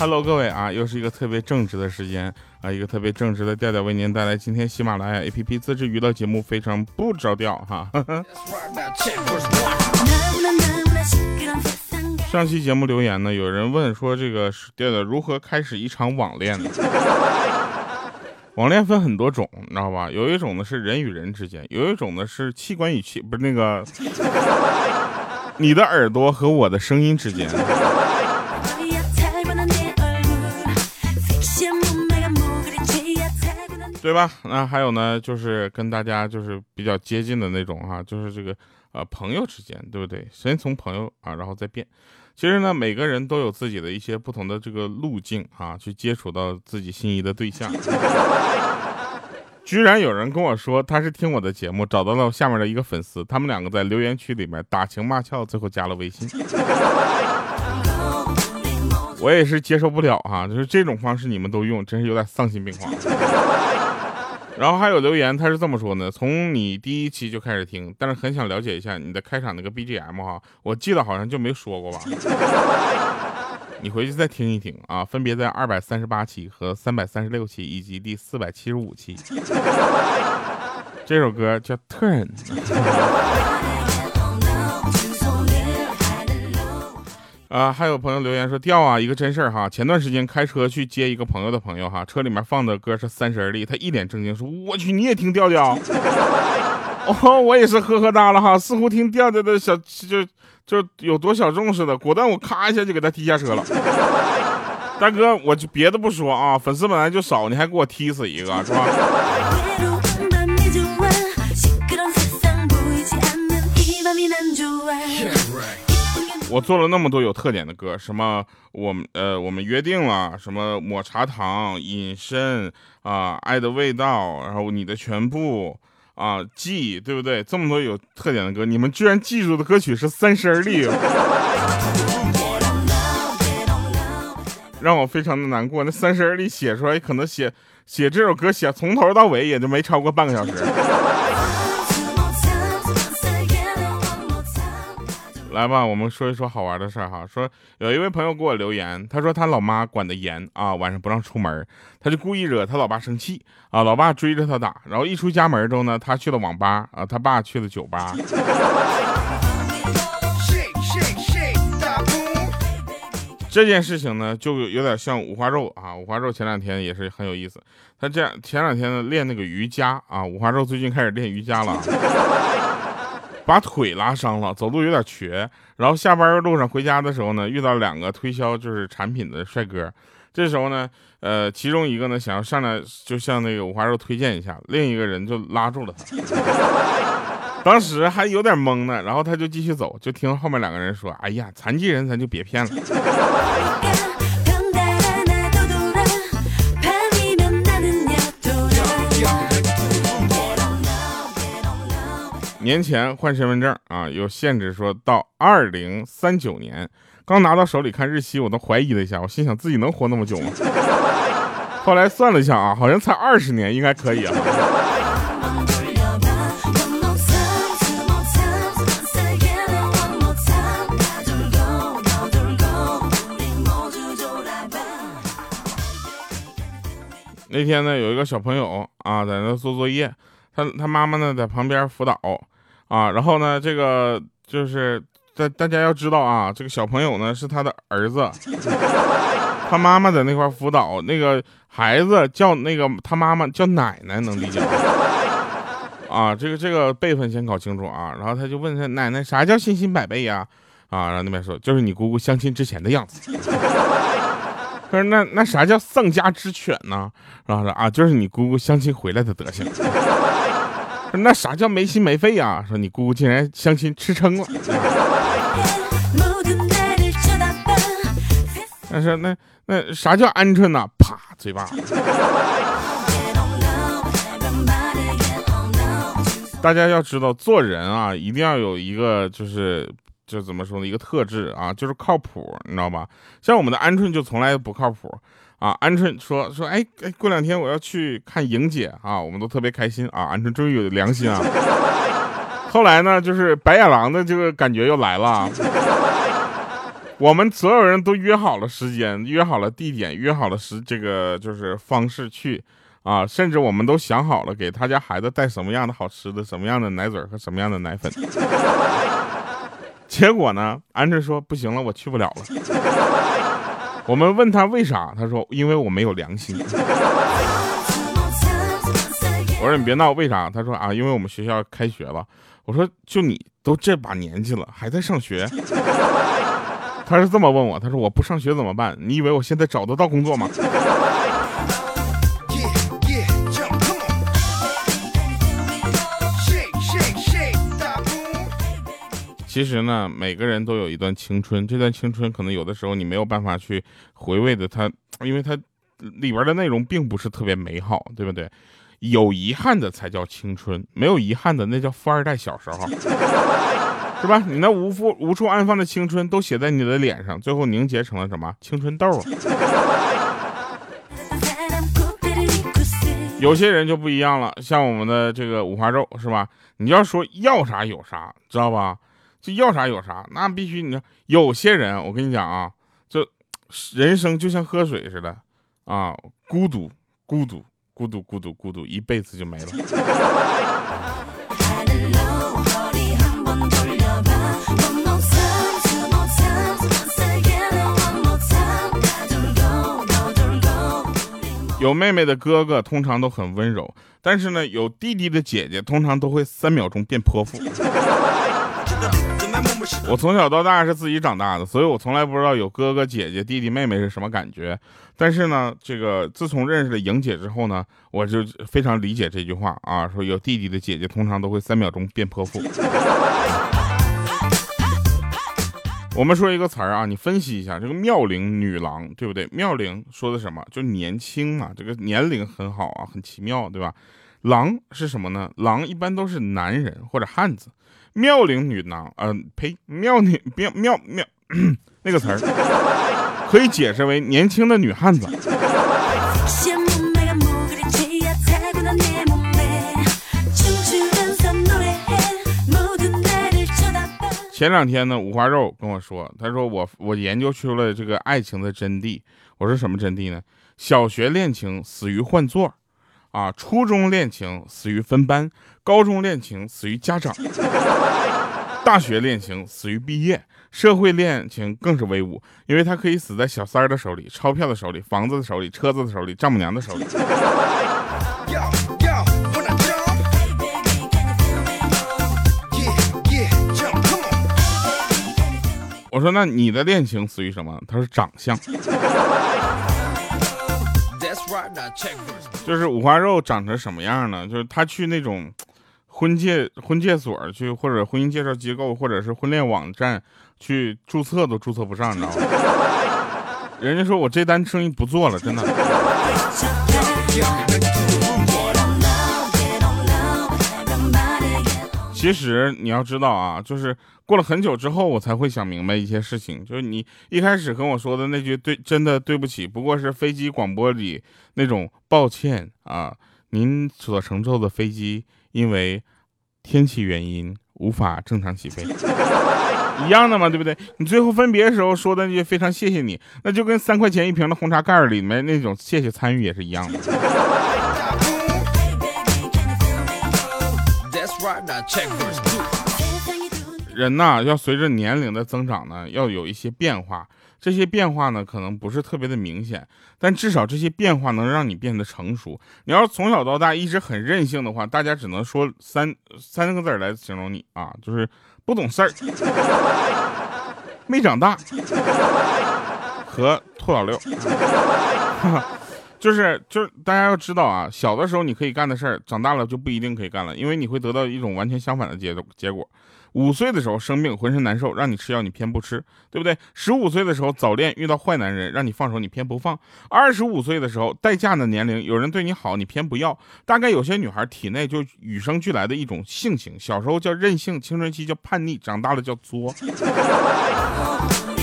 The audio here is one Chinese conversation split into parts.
Hello，各位啊，又是一个特别正直的时间啊，一个特别正直的调调为您带来今天喜马拉雅 APP 自制娱乐节目，非常不着调哈。上期节目留言呢，有人问说这个调调如何开始一场网恋呢？网恋分很多种，你知道吧？有一种呢是人与人之间，有一种呢是器官与器，不是那个你的耳朵和我的声音之间。对吧？那还有呢，就是跟大家就是比较接近的那种哈，就是这个呃朋友之间，对不对？先从朋友啊，然后再变。其实呢，每个人都有自己的一些不同的这个路径啊，去接触到自己心仪的对象。居然有人跟我说，他是听我的节目找到了下面的一个粉丝，他们两个在留言区里面打情骂俏，最后加了微信。我也是接受不了哈，就是这种方式你们都用，真是有点丧心病狂。然后还有留言，他是这么说的：从你第一期就开始听，但是很想了解一下你的开场那个 BGM 哈，我记得好像就没说过吧？你回去再听一听啊，分别在二百三十八期和三百三十六期以及第四百七十五期。这首歌叫 Turn。啊，还有朋友留言说掉啊，一个真事儿哈。前段时间开车去接一个朋友的朋友哈，车里面放的歌是《三十而立》，他一脸正经说：“我去，你也听调调？” 哦，我也是呵呵哒了哈，似乎听调调的小就就有多小众似的。果断我咔一下就给他踢下车了。大哥，我就别的不说啊，粉丝本来就少，你还给我踢死一个是吧？我做了那么多有特点的歌，什么我们呃我们约定了，什么抹茶糖、隐身啊、爱的味道，然后你的全部啊记，对不对？这么多有特点的歌，你们居然记住的歌曲是《三十而立》，让我非常的难过。那《三十而立》写出来，可能写写这首歌写从头到尾也就没超过半个小时。来吧，我们说一说好玩的事儿哈。说有一位朋友给我留言，他说他老妈管得严啊，晚上不让出门，他就故意惹他老爸生气啊。老爸追着他打，然后一出家门之后呢，他去了网吧啊，他爸去了酒吧。这件事情呢，就有点像五花肉啊。五花肉前两天也是很有意思，他这样前两天呢练那个瑜伽啊，五花肉最近开始练瑜伽了。把腿拉伤了，走路有点瘸。然后下班路上回家的时候呢，遇到两个推销就是产品的帅哥。这时候呢，呃，其中一个呢想要上来就向那个五花肉推荐一下，另一个人就拉住了他。当时还有点懵呢，然后他就继续走，就听后面两个人说：“哎呀，残疾人咱就别骗了。”年前换身份证啊，有限制，说到二零三九年。刚拿到手里看日期，我都怀疑了一下，我心想自己能活那么久吗？后来算了一下啊，好像才二十年，应该可以啊。那天呢，有一个小朋友啊，在那做作业，他他妈妈呢在旁边辅导。啊，然后呢，这个就是大大家要知道啊，这个小朋友呢是他的儿子，他妈妈在那块辅导，那个孩子叫那个他妈妈叫奶奶，能理解吗？啊，这个这个辈分先搞清楚啊。然后他就问他奶奶啥叫信心百倍呀？啊，然后那边说就是你姑姑相亲之前的样子。他说那那啥叫丧家之犬呢？然后说啊，就是你姑姑相亲回来的德行。那啥叫没心没肺呀？说你姑姑竟然相亲吃撑了。但是那那啥叫鹌鹑呢？啪，嘴巴。大家要知道，做人啊，一定要有一个就是就怎么说呢？一个特质啊，就是靠谱，你知道吧？像我们的鹌鹑就从来不靠谱。啊，鹌鹑说说，哎哎，过两天我要去看莹姐啊，我们都特别开心啊。鹌鹑终于有良心啊。后来呢，就是白眼狼的这个感觉又来了。我们所有人都约好了时间，约好了地点，约好了时这个就是方式去啊，甚至我们都想好了给他家孩子带什么样的好吃的，什么样的奶嘴和什么样的奶粉。结果呢，鹌鹑说不行了，我去不了了。我们问他为啥，他说因为我没有良心。我说你别闹，为啥？他说啊，因为我们学校开学了。我说就你都这把年纪了，还在上学？他是这么问我，他说我不上学怎么办？你以为我现在找得到工作吗？其实呢，每个人都有一段青春，这段青春可能有的时候你没有办法去回味的，它因为它里边的内容并不是特别美好，对不对？有遗憾的才叫青春，没有遗憾的那叫富二代小时候。是吧？你那无处无处安放的青春都写在你的脸上，最后凝结成了什么？青春痘！有些人就不一样了，像我们的这个五花肉，是吧？你要说要啥有啥，知道吧？这要啥有啥，那必须你。有些人，我跟你讲啊，这人生就像喝水似的啊，孤独，孤独，孤独，孤独，孤独，一辈子就没了。有妹妹的哥哥通常都很温柔，但是呢，有弟弟的姐姐通常都会三秒钟变泼妇。我从小到大是自己长大的，所以我从来不知道有哥哥姐姐、弟弟妹妹是什么感觉。但是呢，这个自从认识了莹姐之后呢，我就非常理解这句话啊，说有弟弟的姐姐通常都会三秒钟变泼妇。我们说一个词儿啊，你分析一下这个妙龄女郎，对不对？妙龄说的什么？就年轻嘛，这个年龄很好啊，很奇妙，对吧？郎是什么呢？郎一般都是男人或者汉子。妙龄女郎，嗯，呸，妙女妙妙妙，那个词儿可以解释为年轻的女汉子。前两天呢，五花肉跟我说，他说我我研究出了这个爱情的真谛。我说什么真谛呢？小学恋情死于换座，啊，初中恋情死于分班，高中恋情死于家长，大学恋情死于毕业，社会恋情更是威武，因为他可以死在小三儿的手里、钞票的手里、房子的手里、车子的手里、丈母娘的手里。我说那你的恋情死于什么？他说长相，就是五花肉长成什么样呢？就是他去那种婚介婚介所去，或者婚姻介绍机构，或者是婚恋网站去注册都注册不上，你知道吗？人家说我这单生意不做了，真的。其实你要知道啊，就是过了很久之后，我才会想明白一些事情。就是你一开始跟我说的那句“对，真的对不起”，不过是飞机广播里那种抱歉啊，您所乘坐的飞机因为天气原因无法正常起飞，一样的嘛，对不对？你最后分别的时候说的那句“非常谢谢你”，那就跟三块钱一瓶的红茶盖里面那种“谢谢参与”也是一样的。人呐，要随着年龄的增长呢，要有一些变化。这些变化呢，可能不是特别的明显，但至少这些变化能让你变得成熟。你要是从小到大一直很任性的话，大家只能说三三个字来形容你啊，就是不懂事儿、没长大和兔老六。就是就是大家要知道啊，小的时候你可以干的事儿，长大了就不一定可以干了，因为你会得到一种完全相反的结结果。五岁的时候生病，浑身难受，让你吃药，你偏不吃，对不对？十五岁的时候早恋，遇到坏男人，让你放手，你偏不放。二十五岁的时候待嫁的年龄，有人对你好，你偏不要。大概有些女孩体内就与生俱来的一种性情，小时候叫任性，青春期叫叛逆，长大了叫作。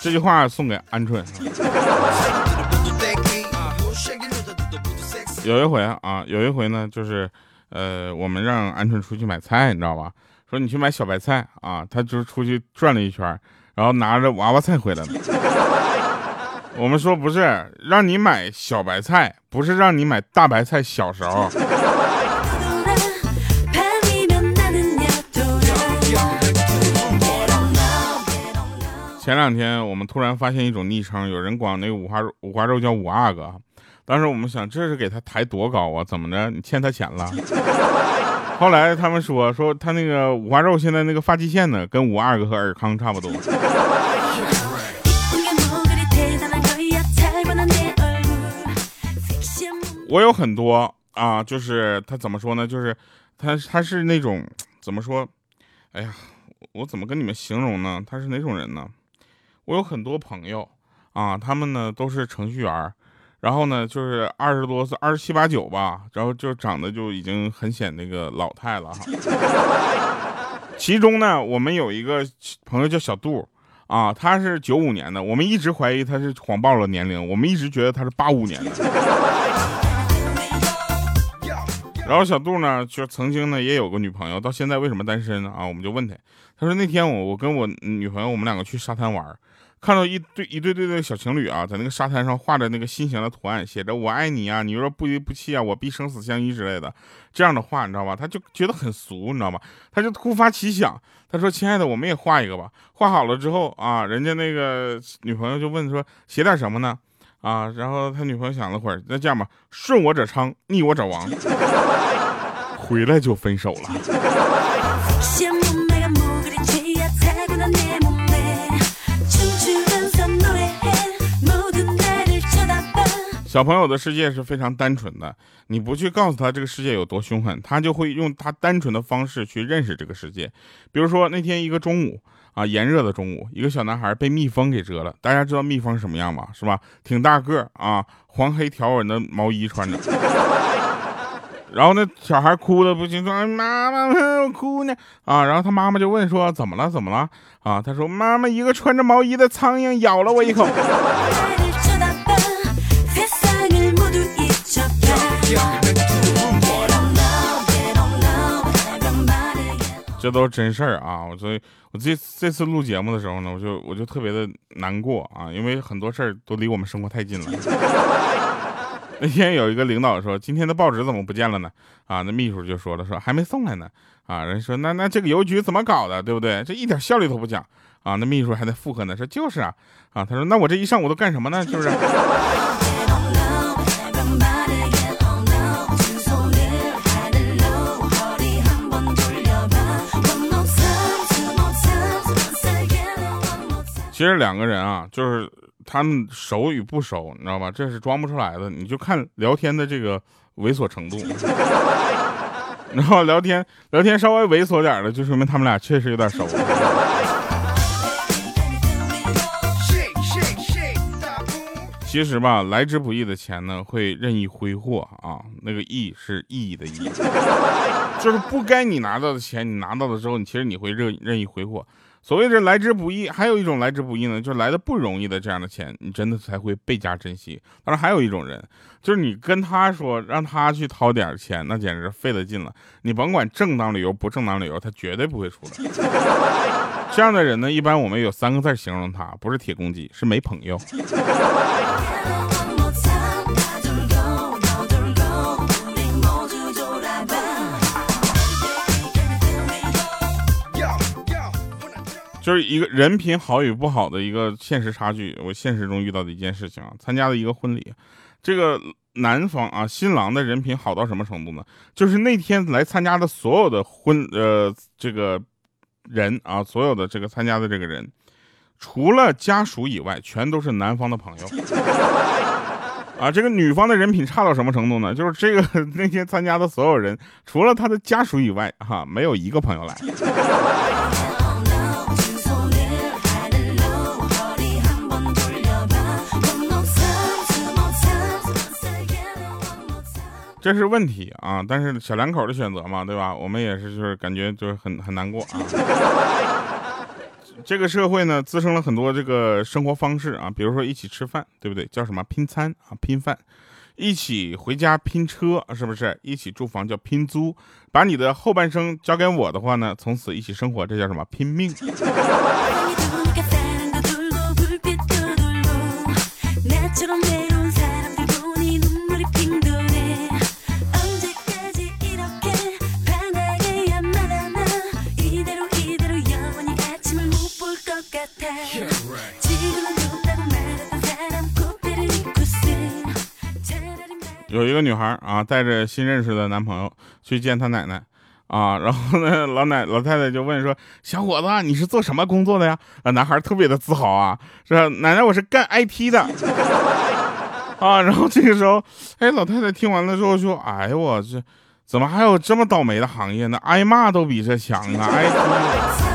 这句话送给鹌鹑。有一回啊，有一回呢，就是呃，我们让鹌鹑出去买菜，你知道吧？说你去买小白菜啊，他就是出去转了一圈，然后拿着娃娃菜回来了。我们说不是，让你买小白菜，不是让你买大白菜小勺。前两天我们突然发现一种昵称，有人管那个五花肉五花肉叫五阿哥。当时我们想，这是给他抬多高啊？怎么着？你欠他钱了？后来他们说说他那个五花肉现在那个发际线呢，跟五阿哥和尔康差不多。我有很多啊，就是他怎么说呢？就是他他是那种怎么说？哎呀，我怎么跟你们形容呢？他是哪种人呢？我有很多朋友啊，他们呢都是程序员，然后呢就是二十多岁，二十七八九吧，然后就长得就已经很显那个老态了哈。其中呢，我们有一个朋友叫小杜啊，他是九五年的，我们一直怀疑他是谎报了年龄，我们一直觉得他是八五年的。然后小杜呢，就曾经呢也有个女朋友，到现在为什么单身呢？啊，我们就问他，他说那天我我跟我女朋友我们两个去沙滩玩。看到一对一对对的小情侣啊，在那个沙滩上画着那个心形的图案，写着“我爱你啊，你若不离不弃啊，我必生死相依”之类的这样的话，你知道吧？他就觉得很俗，你知道吗？他就突发奇想，他说：“亲爱的，我们也画一个吧。”画好了之后啊，人家那个女朋友就问说：“写点什么呢？”啊，然后他女朋友想了会儿，那这样吧：“顺我者昌，逆我者亡。”回来就分手了。小朋友的世界是非常单纯的，你不去告诉他这个世界有多凶狠，他就会用他单纯的方式去认识这个世界。比如说那天一个中午啊，炎热的中午，一个小男孩被蜜蜂给蛰了。大家知道蜜蜂什么样吗？是吧？挺大个啊，黄黑条纹的毛衣穿着。然后那小孩哭的不行，说：“妈妈，我哭呢。”啊，然后他妈妈就问说：“怎么了？怎么了？”啊，他说：“妈妈，一个穿着毛衣的苍蝇咬了我一口。” 这都是真事儿啊！我所以，我这这次录节目的时候呢，我就我就特别的难过啊，因为很多事儿都离我们生活太近了。那天有一个领导说：“今天的报纸怎么不见了呢？”啊，那秘书就说了：“说还没送来呢。”啊，人说：“那那这个邮局怎么搞的？对不对？这一点效率都不讲啊！”那秘书还在附和呢，说：“就是啊，啊。”他说：“那我这一上午都干什么呢？是不是？”其实两个人啊，就是他们熟与不熟，你知道吧？这是装不出来的。你就看聊天的这个猥琐程度，然后聊天聊天稍微猥琐点的，就说明他们俩确实有点熟。其实吧，来之不易的钱呢，会任意挥霍啊。那个意是意义的义，就是不该你拿到的钱，你拿到了之后，你其实你会任任意挥霍。所谓的来之不易，还有一种来之不易呢，就是来的不容易的这样的钱，你真的才会倍加珍惜。当然，还有一种人，就是你跟他说让他去掏点钱，那简直费了劲了。你甭管正当理由不正当理由，他绝对不会出来。这样的人呢，一般我们有三个字形容他，不是铁公鸡，是没朋友。就是一个人品好与不好的一个现实差距。我现实中遇到的一件事情啊，参加了一个婚礼，这个男方啊，新郎的人品好到什么程度呢？就是那天来参加的所有的婚呃这个人啊，所有的这个参加的这个人，除了家属以外，全都是男方的朋友。啊，这个女方的人品差到什么程度呢？就是这个那天参加的所有人，除了他的家属以外，哈，没有一个朋友来。这是问题啊，但是小两口的选择嘛，对吧？我们也是，就是感觉就是很很难过啊。这个社会呢，滋生了很多这个生活方式啊，比如说一起吃饭，对不对？叫什么拼餐啊，拼饭。一起回家拼车，是不是？一起住房叫拼租，把你的后半生交给我的话呢，从此一起生活，这叫什么？拼命。有一个女孩啊，带着新认识的男朋友去见她奶奶啊，然后呢，老奶老太太就问说：“小伙子，你是做什么工作的呀？”啊，男孩特别的自豪啊，说：“奶奶，我是干 IT 的。” 啊，然后这个时候，哎，老太太听完了之后说：“哎呦我这，怎么还有这么倒霉的行业呢？挨骂都比这强啊！IT。”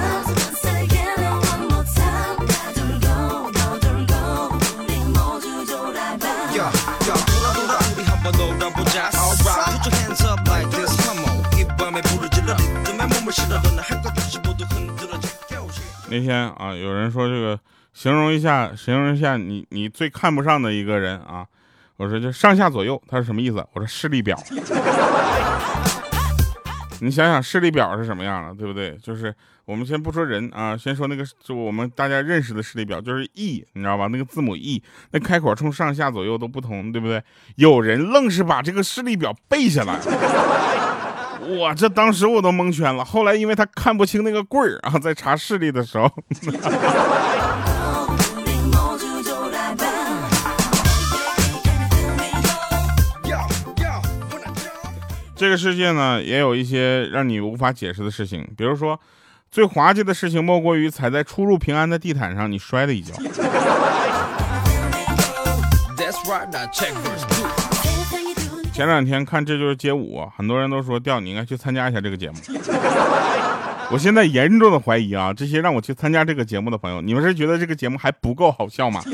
那天啊，有人说这个形容一下，形容一下你你最看不上的一个人啊，我说就上下左右，他是什么意思？我说视力表。你想想视力表是什么样的，对不对？就是我们先不说人啊，先说那个就我们大家认识的视力表，就是 E，你知道吧？那个字母 E，那开口冲上下左右都不同，对不对？有人愣是把这个视力表背下来。哇，这当时我都蒙圈了。后来因为他看不清那个棍儿啊，在查视力的时候，这个世界呢也有一些让你无法解释的事情，比如说最滑稽的事情莫过于踩在出入平安的地毯上，你摔了一跤。前两天看这就是街舞，很多人都说调你应该去参加一下这个节目。我现在严重的怀疑啊，这些让我去参加这个节目的朋友，你们是觉得这个节目还不够好笑吗？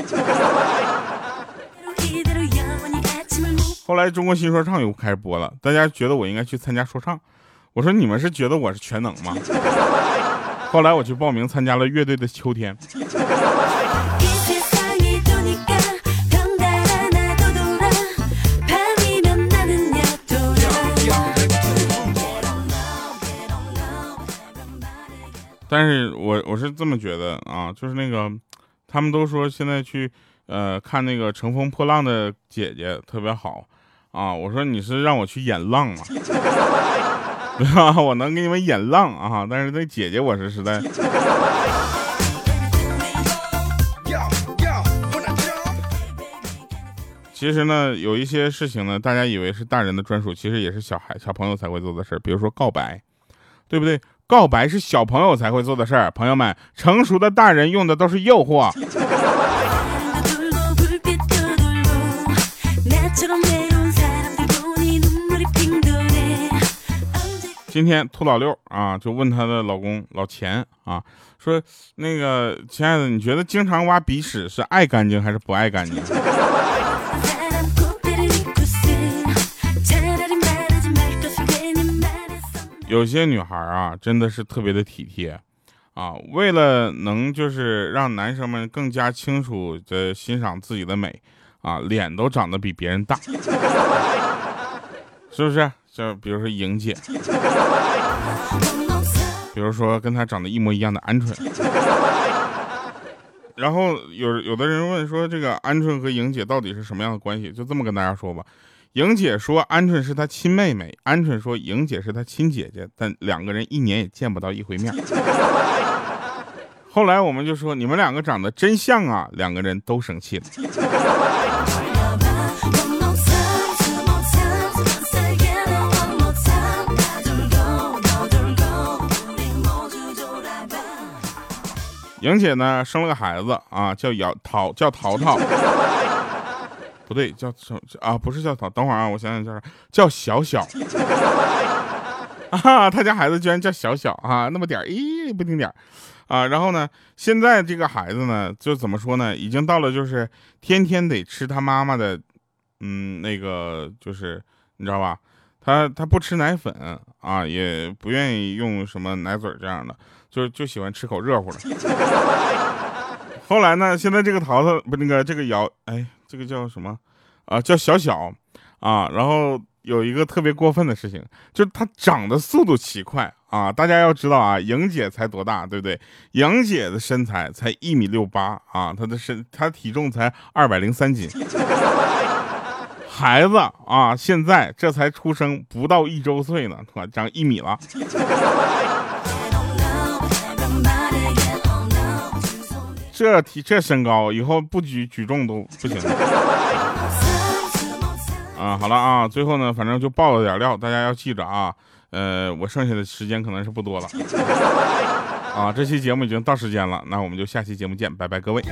后来中国新说唱又开始播了，大家觉得我应该去参加说唱。我说你们是觉得我是全能吗？后来我去报名参加了乐队的秋天。但是我我是这么觉得啊，就是那个，他们都说现在去呃看那个乘风破浪的姐姐特别好啊。我说你是让我去演浪吗？对吧？我能给你们演浪啊，但是那姐姐我是实在。其实呢，有一些事情呢，大家以为是大人的专属，其实也是小孩小朋友才会做的事儿，比如说告白，对不对？告白是小朋友才会做的事儿，朋友们，成熟的大人用的都是诱惑。今天兔老六啊，就问她的老公老钱啊，说那个亲爱的，你觉得经常挖鼻屎是爱干净还是不爱干净？有些女孩啊，真的是特别的体贴，啊，为了能就是让男生们更加清楚的欣赏自己的美，啊，脸都长得比别人大，是不是？就比如说莹姐，比如说跟她长得一模一样的鹌鹑，然后有有的人问说，这个鹌鹑和莹姐到底是什么样的关系？就这么跟大家说吧。莹姐说鹌鹑是她亲妹妹，鹌鹑说莹姐是她亲姐姐，但两个人一年也见不到一回面。后来我们就说你们两个长得真像啊，两个人都生气了。莹姐呢生了个孩子啊，叫姚桃，叫淘淘。不对，叫什啊？不是叫淘，等会儿啊，我想想叫啥？叫小小 啊！他家孩子居然叫小小啊，那么点儿，咦，不丁点儿啊！然后呢，现在这个孩子呢，就怎么说呢？已经到了就是天天得吃他妈妈的，嗯，那个就是你知道吧？他他不吃奶粉啊，也不愿意用什么奶嘴这样的，就就喜欢吃口热乎的。后来呢，现在这个淘淘不那个这个瑶，哎。这个叫什么啊？叫小小啊，然后有一个特别过分的事情，就是他长的速度奇快啊！大家要知道啊，莹姐才多大，对不对？莹姐的身材才一米六八啊，她的身她体重才二百零三斤。孩子啊，现在这才出生不到一周岁呢，长一米了。这体这身高，以后不举举重都 不行。啊，好了啊，最后呢，反正就爆了点料，大家要记着啊。呃，我剩下的时间可能是不多了。啊，这期节目已经到时间了，那我们就下期节目见，拜拜，各位。